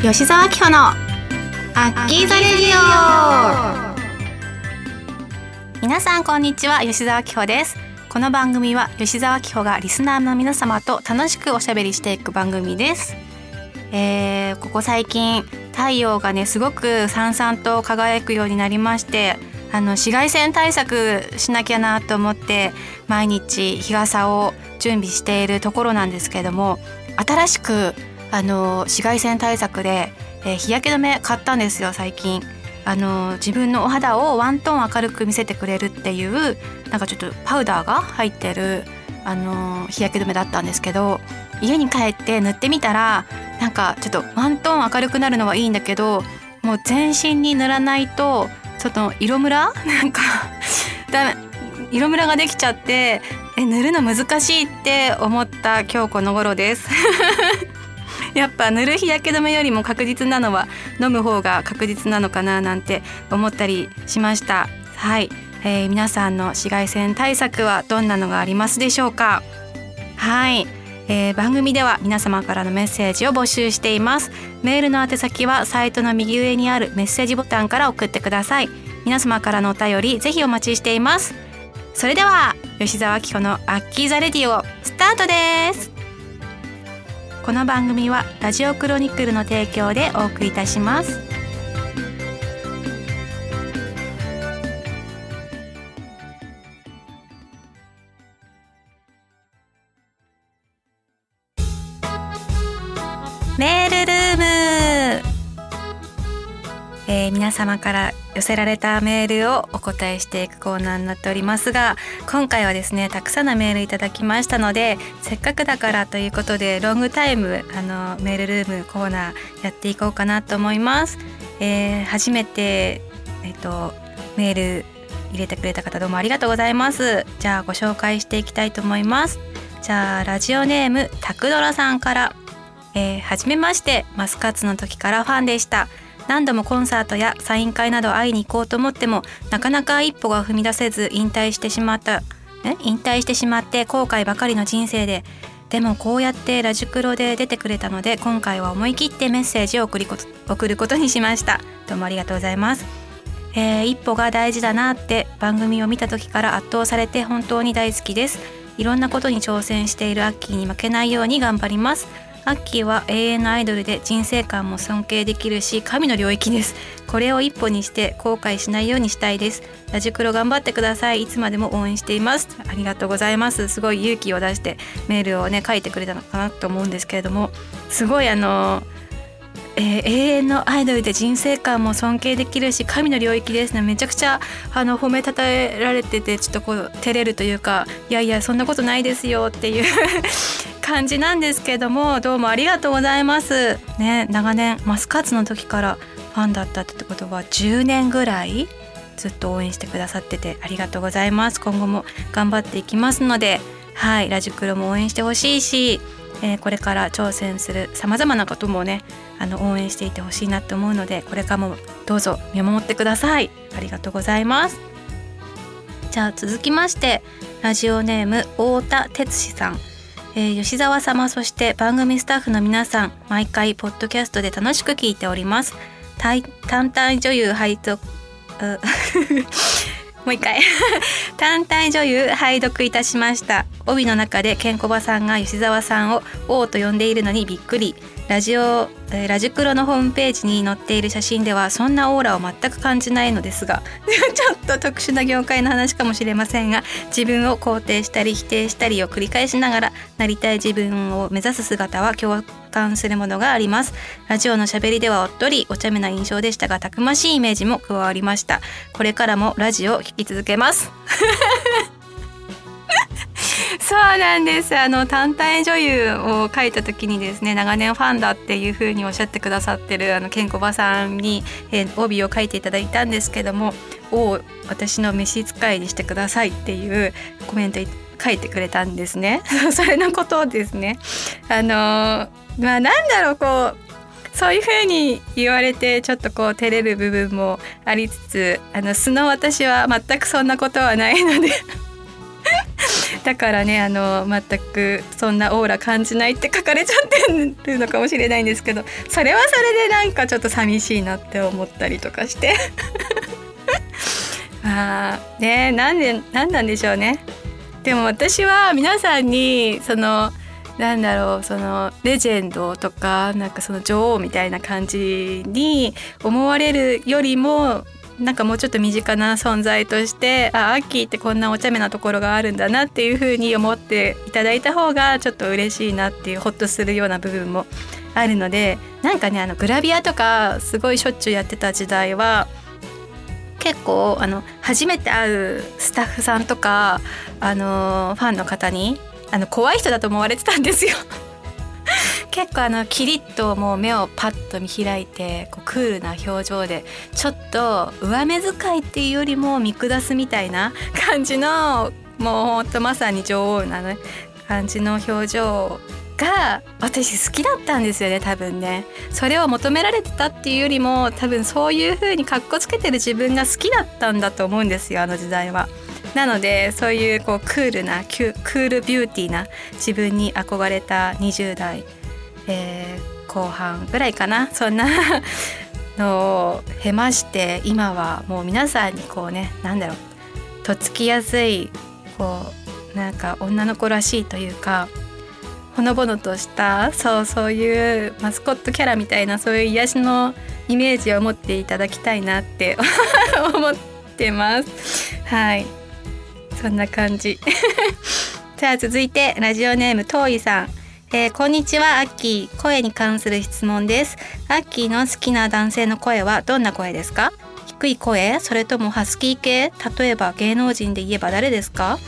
吉澤明穂のアッキーザレディオ。皆さんこんにちは吉澤明穂です。この番組は吉澤明穂がリスナーの皆様と楽しくおしゃべりしていく番組です。えー、ここ最近太陽がねすごくさんさんと輝くようになりましてあの紫外線対策しなきゃなと思って毎日日傘を準備しているところなんですけれども新しくあの紫外線対策で、えー、日焼け止め買ったんですよ最近。あの自分のお肌をワントーン明るく見せてくれるっていうなんかちょっとパウダーが入ってるあの日焼け止めだったんですけど家に帰って塗ってみたらなんかちょっとワントーン明るくなるのはいいんだけどもう全身に塗らないとちょっと色ムラ？なんかだめ色ムラができちゃってえ塗るの難しいって思った今日この頃です。やっぱ塗る日焼け止めよりも確実なのは飲む方が確実なのかななんて思ったりしました。はい、えー、皆さんの紫外線対策はどんなのがありますでしょうか？はい、えー、番組では皆様からのメッセージを募集しています。メールの宛先はサイトの右上にあるメッセージボタンから送ってください。皆様からのお便りぜひお待ちしています。それでは吉澤明子のアッキーザレディオスタートです。この番組はラジオクロニクルの提供でお送りいたします。メールルえー、皆様から寄せられたメールをお答えしていくコーナーになっておりますが今回はですねたくさんのメールいただきましたのでせっかくだからということでロングタイムあのメールルームコーナーやっていこうかなと思います。えー、初めて、えっと、メール入れてくれた方どうもありがとうございます。じゃあご紹介していきたいと思います。じゃあラジオネームタクドラさんから、えー、初めましてマスカッツの時からファンでした。何度もコンサートやサイン会など会いに行こうと思ってもなかなか一歩が踏み出せず引退してしまった。引退してしまって後悔ばかりの人生で。でもこうやってラジクロで出てくれたので今回は思い切ってメッセージを送り送ることにしました。どうもありがとうございます、えー、一歩が大事だなって番組を見た時から圧倒されて本当に大好きです。いろんなことに挑戦しているアッキーに負けないように頑張ります。アッキーは永遠のアイドルで人生観も尊敬できるし神の領域です。これを一歩にして後悔しないようにしたいです。ラジクロ頑張ってください。いつまでも応援しています。ありがとうございます。すごい勇気を出してメールをね書いてくれたのかなと思うんですけれども。すごいあのえー、永遠のアイドルで人生観も尊敬できるし神の領域です。ねめちゃくちゃあの褒めたたえられててちょっとこう照れるというかいやいやそんなことないですよっていう感じなんですけどもどうもありがとうございます。ね長年マスカッツの時からファンだったってことは10年ぐらいずっと応援してくださっててありがとうございます。今後も頑張っていきますのではいラジクロも応援してほしいし、えー、これから挑戦するさまざまなこともねあの応援していてほしいなと思うのでこれからもどうぞ見守ってください。ありがとうございます。じゃあ続きましてラジオネーム太田哲司さん。えー、吉沢様そして番組スタッフの皆さん毎回ポッドキャストで楽しく聞いております。単体女優配属 もう一回。単体女優拝読いたしました。帯の中でケンコバさんが吉澤さんを王と呼んでいるのにびっくり。ラジオラジクロのホームページに載っている写真ではそんなオーラを全く感じないのですが。ちょっと特殊な業界の話かもしれませんが自分を肯定したり否定したりを繰り返しながらなりたい自分を目指す姿は共感するものがあります。ラジオのしゃべりではおっとりお茶目な印象でしたがたくましいイメージも加わりました。これからもラジオを聴き続けます。そうなんです。あの単体女優を書いた時にですね長年ファンだっていうふうにおっしゃってくださってるあのケンコバさんに、えー、帯を書いていただいたんですけども「を私の召使いにしてください」っていうコメント書いてくれたんですね。それのことをですね。あのまあなんだろうこうそういうふうに言われてちょっとこう照れる部分もありつつあの素の私は全くそんなことはないので。だからねあの全くそんなオーラ感じないって書かれちゃってるのかもしれないんですけどそれはそれでなんかちょっと寂しいなって思ったりとかして。ああねなんでなんなんでしょうね。でも私は皆さんにそのなんだろうそのレジェンドとかなんかその女王みたいな感じに思われるよりもなんかもうちょっと身近な存在としてあアッキーってこんなお茶目なところがあるんだなっていうふうに思っていただいた方がちょっと嬉しいなっていうホッとするような部分もあるのでなんかねあのグラビアとかすごいしょっちゅうやってた時代は結構あの初めて会うスタッフさんとかあのファンの方にあの怖い人だと思われてたんですよ。結構あのキリッともう目をパッと見開いてこうクールな表情でちょっと上目遣いっていうよりも見下すみたいな感じのもうほんとまさに女王な、ね、感じの表情が私好きだったんですよね多分ね。それを求められてたっていうよりも多分そういう風にかっこつけてる自分が好きだったんだと思うんですよあの時代は。なのでそういうこうクールなクールビューティーな自分に憧れた20代、えー、後半ぐらいかな。そんなのを経まして今はもう皆さんにこうね何だろう。とっつきやすいこうなんか女の子らしいというかほのぼのとしたそうそういうマスコットキャラみたいなそういう癒しのイメージを持っていただきたいなって 思ってます。はい。そんな感じ。さあ続いてラジオネームとういさん。えー、こんにちはアッキー。声に関する質問です。アッキーの好きな男性の声はどんな声ですか？低い声それともハスキー系？例えば芸能人で言えば誰ですか？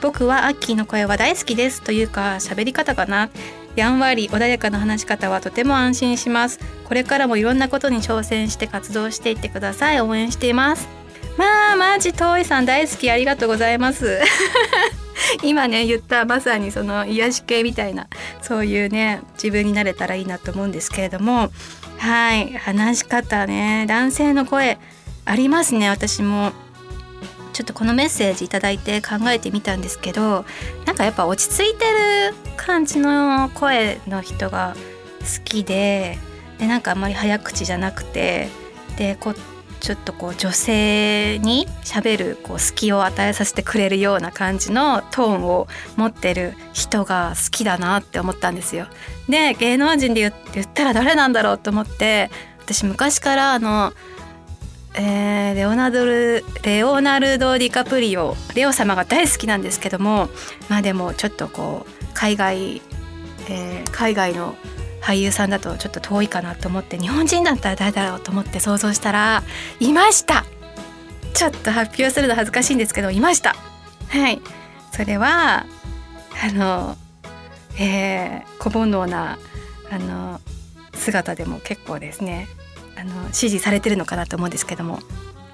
僕はアッキーの声は大好きです。というか喋り方かな？やんわり穏やかな話し方はとても安心します。これからもいろんなことに挑戦して活動していってください。応援しています。まあマジ遠いさん大好きありがとうございます。今ね言ったまさにその癒し系みたいなそういうね自分になれたらいいなと思うんですけれども。はい話し方ね男性の声ありますね私も。ちょっとこのメッセージ頂いて考えてみたんですけどなんかやっぱ落ち着いてる感じの声の人が好きででなんかあんまり早口じゃなくてでこちょっとこう女性にしゃべるこう隙を与えさせてくれるような感じのトーンを持ってる人が好きだなって思ったんですよ。で芸能人で言ったら誰なんだろうと思って私昔からあの、えー、レオナドルレオナルド・ディカプリオレオ様が大好きなんですけどもまあでもちょっとこう海外、えー、海外の俳優さんだとちょっと遠いかなと思って日本人だったら誰だろうと思って想像したらいました。ちょっと発表するの恥ずかしいんですけどいました。はい。それはあのえー、小煩悩なあの姿でも結構ですねあの支持されてるのかなと思うんですけども。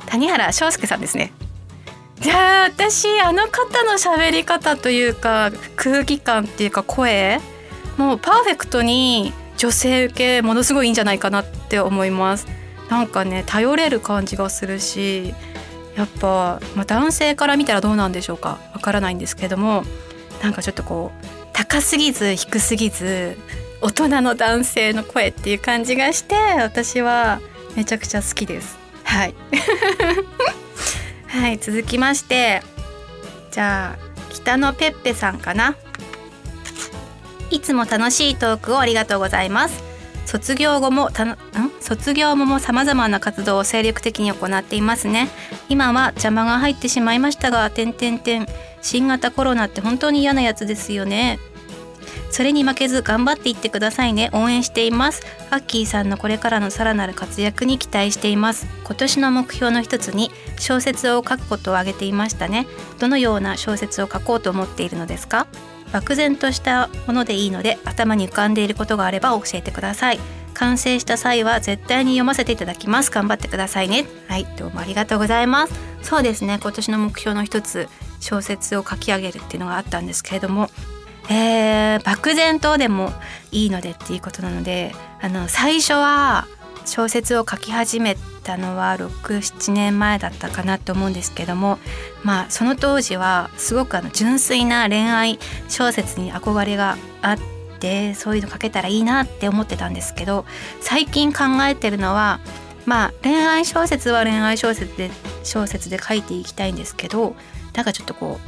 谷原章介さんですね。じゃあ私あの方の喋り方というか空気感っていうか声もうパーフェクトに女性受けものすごいいいんじゃないかなって思います。なんかね頼れる感じがするしやっぱ、まあ、男性から見たらどうなんでしょうかわからないんですけどもなんかちょっとこう高すぎず低すぎず大人の男性の声っていう感じがして私はめちゃくちゃ好きです。はい。はい続きましてじゃあ北野ペッペさんかな。いつも楽しいトークをありがとうございます。卒業後もたん？卒業後も様々な活動を精力的に行っていますね。今は邪魔が入ってしまいましたが点点点新型コロナって本当に嫌なやつですよね。それに負けず頑張っていってくださいね。応援しています。アッキーさんのこれからのさらなる活躍に期待しています。今年の目標の一つに小説を書くことを挙げていましたね。どのような小説を書こうと思っているのですか？漠然としたものでいいので頭に浮かんでいることがあれば教えてください。完成した際は絶対に読ませていただきます。頑張ってくださいね。はいどうもありがとうございます。そうですね。今年の目標の一つ小説を書き上げるっていうのがあったんですけれども。えー、漠然とでもいいのでっていうことなのであの最初は小説を書き始めたのは67年前だったかなと思うんですけどもまあその当時はすごくあの純粋な恋愛小説に憧れがあってそういうの書けたらいいなって思ってたんですけど最近考えてるのはまあ恋愛小説は恋愛小説で小説で書いていきたいんですけどなんかちょっとこ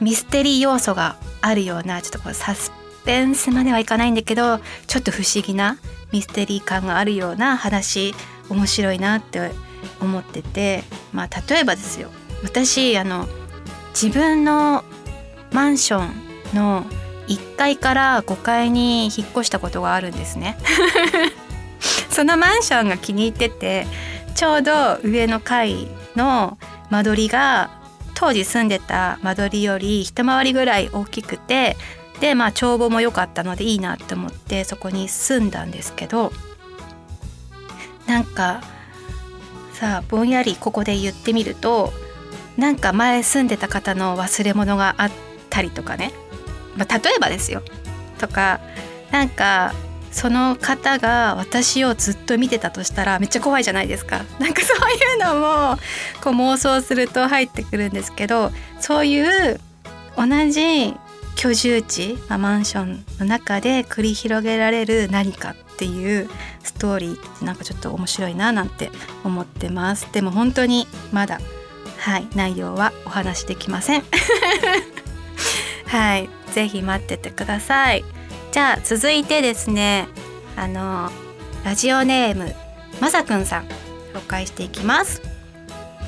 うミステリー要素があるようなちょっとこうサスペンスまではいかないんだけどちょっと不思議なミステリー感があるような話面白いなって思っててまあ例えばですよ。私あの自分のマンションの1階から5階に引っ越したことがあるんですね。そのマンションが気に入っててちょうど上の階の間取りが当時住んでた間取りより一回りぐらい大きくてでまあ帳簿も良かったのでいいなって思ってそこに住んだんですけどなんかさあぼんやりここで言ってみるとなんか前住んでた方の忘れ物があったりとかね、まあ、例えばですよ。とかなんかその方が私をずっと見てたとしたらめっちゃ怖いじゃないですか。なんかそういうのもこう妄想すると入ってくるんですけどそういう同じ居住地、まあ、マンションの中で繰り広げられる何かっていうストーリーってなんかちょっと面白いななんて思ってます。でも本当にまだはい内容はお話できません。はいぜひ待っててくださいじゃあ続いてですねあのラジオネームまさくんさん紹介していきます。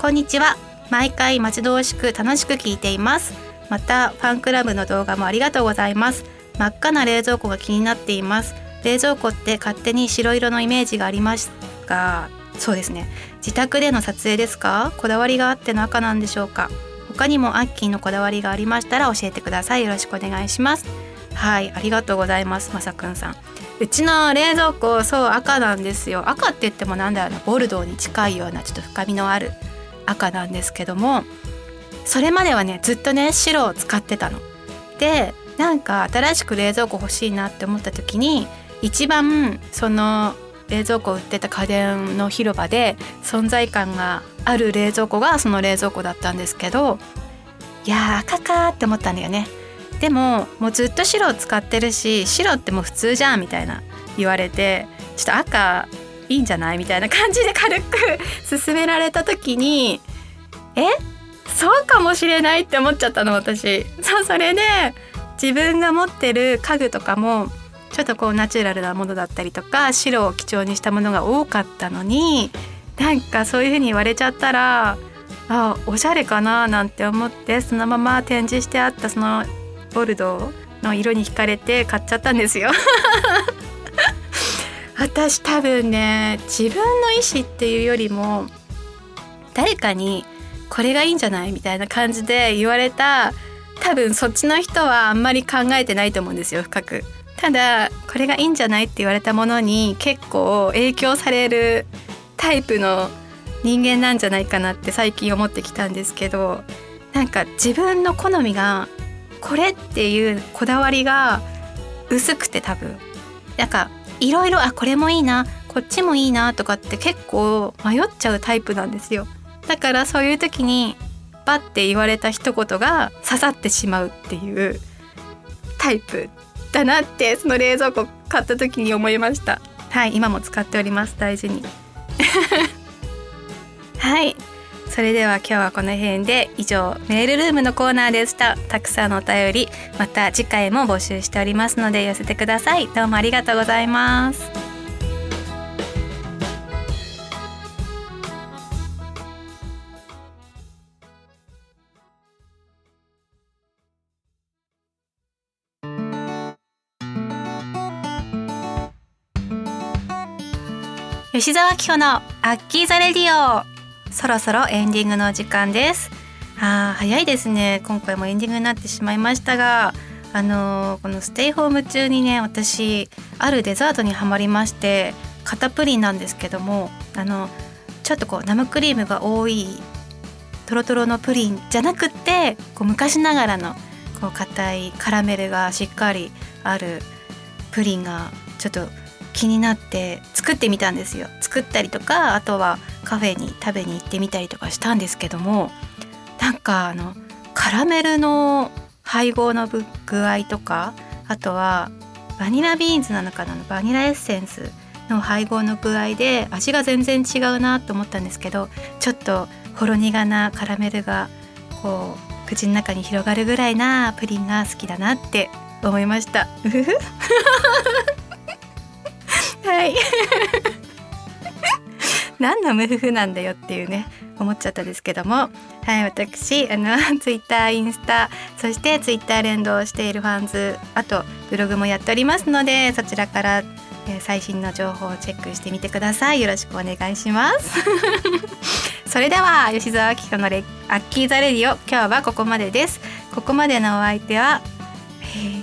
こんにちは。毎回待ち遠しく楽しく聞いています。またファンクラブの動画もありがとうございます。真っ赤な冷蔵庫が気になっています。冷蔵庫って勝手に白色のイメージがありますがそうですね。自宅での撮影ですか？こだわりがあっての赤なんでしょうか？他にもアッキーのこだわりがありましたら教えてください。よろしくお願いします。はいありがとうございます。まさくんさん。うちの冷蔵庫そう赤なんですよ。赤って言ってもなんだろうな。ボルドーに近いようなちょっと深みのある赤なんですけども。それまではねずっとね白を使ってたの。でなんか新しく冷蔵庫欲しいなって思った時に一番その冷蔵庫売ってた家電の広場で存在感がある冷蔵庫がその冷蔵庫だったんですけどいや赤かって思ったんだよねでももうずっと白を使ってるし白ってもう普通じゃんみたいな言われてちょっと赤いいんじゃないみたいな感じで軽く 勧められた時にえ？そうかもしれないって思っちゃったの私。そうそれで自分が持ってる家具とかもちょっとこうナチュラルなものだったりとか白を基調にしたものが多かったのになんかそういう風に言われちゃったらあおしゃれかななんて思ってそのまま展示してあったそのボルドーの色に惹かれて買っちゃったんですよ。私多分ね自分の意思っていうよりも誰かにこれがいいんじゃないみたいな感じで言われた多分そっちの人はあんまり考えてないと思うんですよ深く。ただこれがいいんじゃないって言われたものに結構影響されるタイプの人間なんじゃないかなって最近思ってきたんですけどなんか自分の好みがこれっていうこだわりが薄くて多分なんかいろいろあこれもいいなこっちもいいなとかって結構迷っちゃうタイプなんですよ。だからそういう時にバッて言われた一言が刺さってしまうっていうタイプだなってその冷蔵庫買った時に思いました。はい今も使っております。大事に。はい。それでは今日はこの辺で以上メールルームのコーナーでした。たくさんのお便りまた次回も募集しておりますので寄せてください。どうもありがとうございます。吉沢紀穂のアッキーザレディオ。そろそろエンディングの時間です。あ早いですね。今回もエンディングになってしまいましたがあのー、このステイホーム中にね私あるデザートにはまりまして肩プリンなんですけどもあのちょっとこう生クリームが多いトロトロのプリンじゃなくってこう昔ながらのこう硬いカラメルがしっかりあるプリンがちょっと気になって作ってみたんですよ。作ったりとかあとはカフェに食べに行ってみたりとかしたんですけどもなんかあのカラメルの配合の具合とかあとはバニラビーンズなのかなバニラエッセンスの配合の具合で味が全然違うなと思ったんですけどちょっとほろ苦なカラメルがこう口の中に広がるぐらいなプリンが好きだなって思いました。はい。何のムフフなんだよっていうね思っちゃったですけども。はい私あの ツイッターインスタそしてツイッター連動しているファンズあとブログもやっておりますのでそちらからえ最新の情報をチェックしてみてください。よろしくお願いします。それでは吉澤明子のレアッキーザレディオ今日はここまでです。ここまでのお相手は、えー、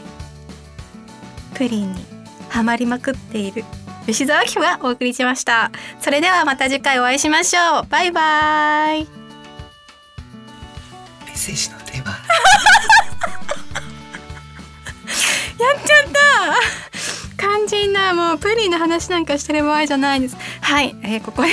プリンにはまりまくっている吉澤明子がお送りしました。それではまた次回お会いしましょう。バイバイ。メッセージのテーマ。やっちゃった。肝心なもうプリンの話なんかしてる場合じゃないです。はい、えー、ここで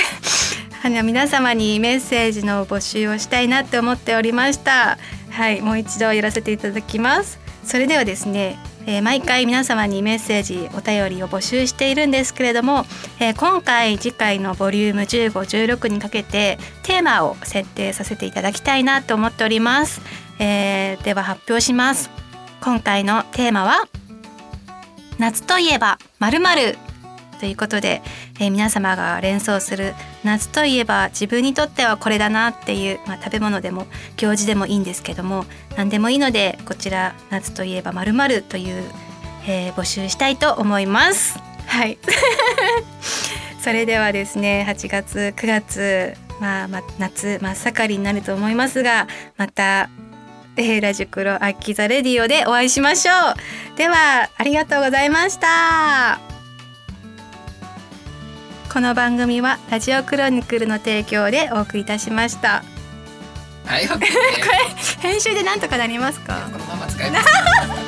皆様にメッセージの募集をしたいなって思っておりました。はい。もう一度やらせていただきます。それではですねえー、毎回皆様にメッセージお便りを募集しているんですけれども、えー、今回次回のボリューム1516にかけてテーマを設定させていただきたいなと思っております、えー、では発表します。今回のテーマは夏といえばまるということで、えー、皆様が連想する夏といえば自分にとってはこれだなっていう、まあ、食べ物でも行事でもいいんですけども何でもいいのでこちら夏といえばまるという、えー、募集したいと思います。はい。それではですね8月9月、まあ、ま夏真っ盛りになると思いますがまたえー、ラジクロアッキザレディオでお会いしましょう。ではありがとうございました。この番組はラジオクロニクルの提供でお送りいたしました。はい、これ編集でなんとかなりますか？このまま使います。